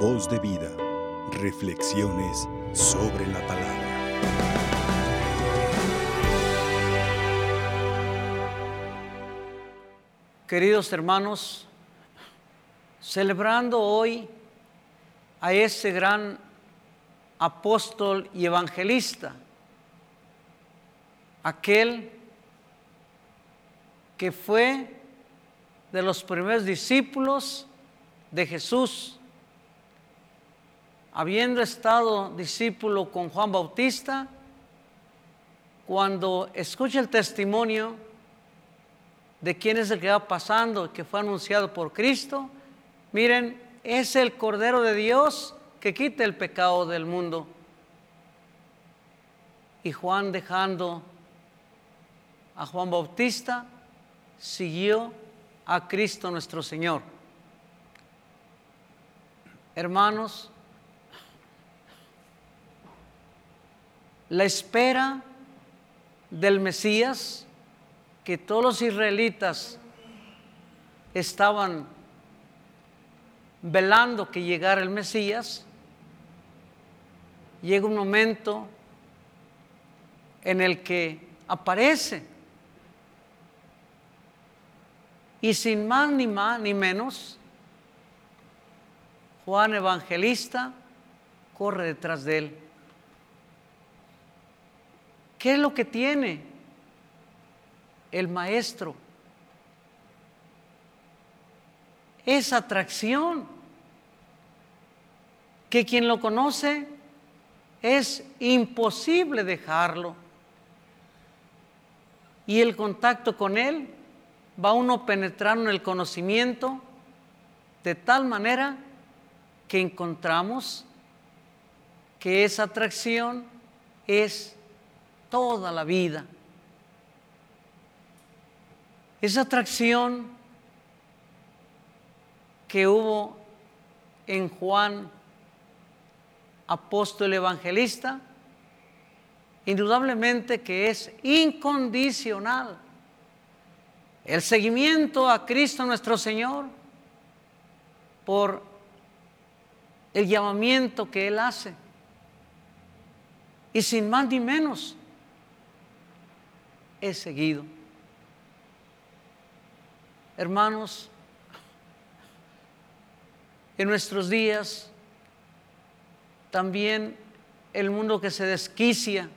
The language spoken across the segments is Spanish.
Voz de vida. Reflexiones sobre la palabra. Queridos hermanos, celebrando hoy a ese gran apóstol y evangelista, aquel que fue de los primeros discípulos de Jesús, habiendo estado discípulo con Juan Bautista, cuando escucha el testimonio de quién es el que va pasando, que fue anunciado por Cristo, miren, es el Cordero de Dios que quita el pecado del mundo. Y Juan dejando a Juan Bautista, siguió a Cristo nuestro Señor. Hermanos, la espera del Mesías que todos los israelitas estaban velando que llegara el Mesías, llega un momento en el que aparece y sin más ni más ni menos, Juan Evangelista corre detrás de él. ¿Qué es lo que tiene el maestro? Esa atracción que quien lo conoce es imposible dejarlo. Y el contacto con él va uno penetrando en el conocimiento de tal manera que encontramos que esa atracción es toda la vida. Esa atracción que hubo en Juan, apóstol evangelista, indudablemente que es incondicional. El seguimiento a Cristo nuestro Señor por el llamamiento que Él hace. Y sin más ni menos, he seguido. Hermanos, en nuestros días también el mundo que se desquicia,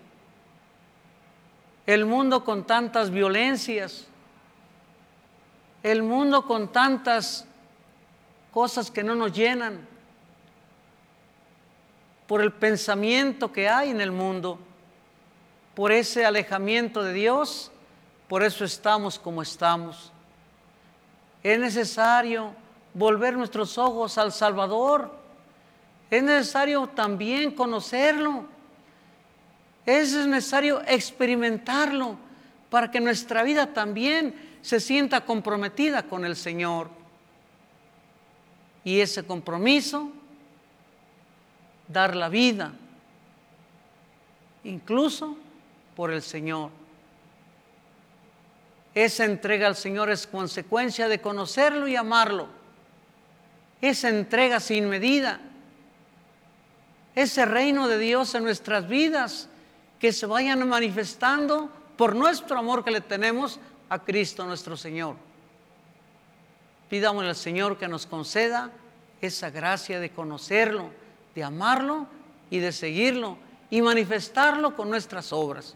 el mundo con tantas violencias, el mundo con tantas cosas que no nos llenan, por el pensamiento que hay en el mundo, por ese alejamiento de Dios, por eso estamos como estamos. Es necesario volver nuestros ojos al Salvador. Es necesario también conocerlo. Es necesario experimentarlo para que nuestra vida también se sienta comprometida con el Señor. Y ese compromiso, dar la vida, incluso por el Señor. Esa entrega al Señor es consecuencia de conocerlo y amarlo. Esa entrega sin medida. Ese reino de Dios en nuestras vidas que se vayan manifestando por nuestro amor que le tenemos a Cristo nuestro Señor. Pidamos al Señor que nos conceda esa gracia de conocerlo, de amarlo y de seguirlo y manifestarlo con nuestras obras.